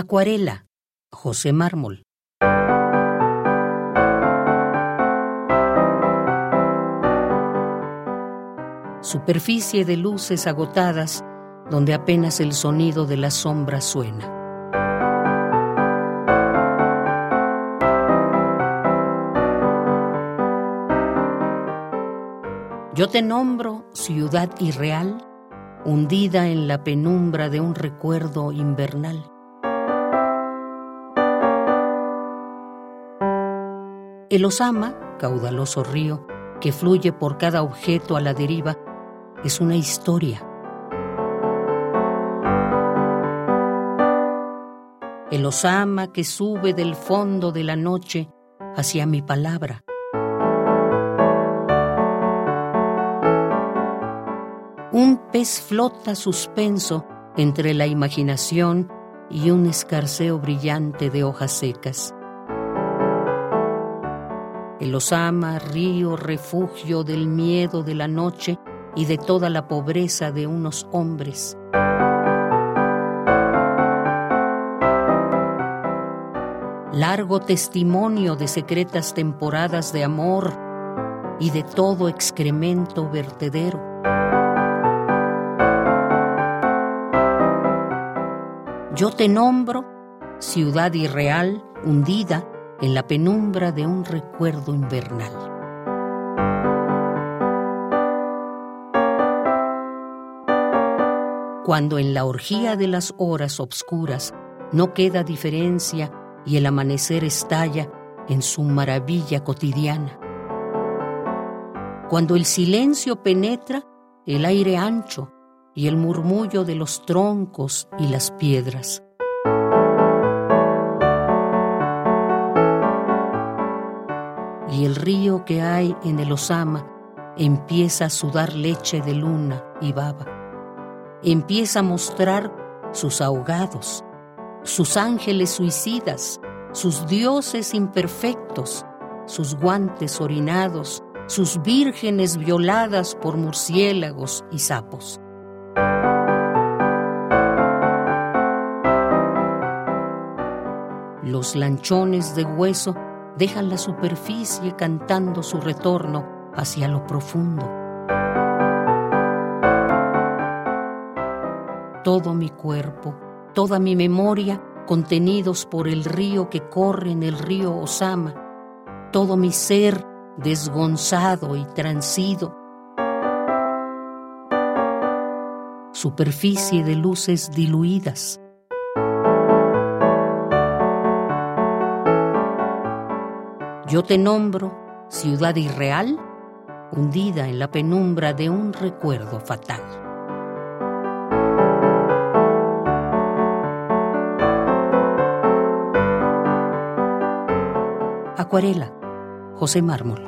Acuarela, José Mármol. Superficie de luces agotadas donde apenas el sonido de la sombra suena. Yo te nombro ciudad irreal, hundida en la penumbra de un recuerdo invernal. El Osama, caudaloso río, que fluye por cada objeto a la deriva, es una historia. El Osama que sube del fondo de la noche hacia mi palabra. Un pez flota suspenso entre la imaginación y un escarceo brillante de hojas secas. El Osama, río, refugio del miedo de la noche y de toda la pobreza de unos hombres. Largo testimonio de secretas temporadas de amor y de todo excremento vertedero. Yo te nombro, ciudad irreal, hundida en la penumbra de un recuerdo invernal. Cuando en la orgía de las horas obscuras no queda diferencia y el amanecer estalla en su maravilla cotidiana. Cuando el silencio penetra el aire ancho y el murmullo de los troncos y las piedras. Y el río que hay en el Osama empieza a sudar leche de luna y baba. Empieza a mostrar sus ahogados, sus ángeles suicidas, sus dioses imperfectos, sus guantes orinados, sus vírgenes violadas por murciélagos y sapos. Los lanchones de hueso dejan la superficie cantando su retorno hacia lo profundo. Todo mi cuerpo, toda mi memoria, contenidos por el río que corre en el río Osama, todo mi ser desgonzado y transido, superficie de luces diluidas, Yo te nombro ciudad irreal, hundida en la penumbra de un recuerdo fatal. Acuarela, José Mármol.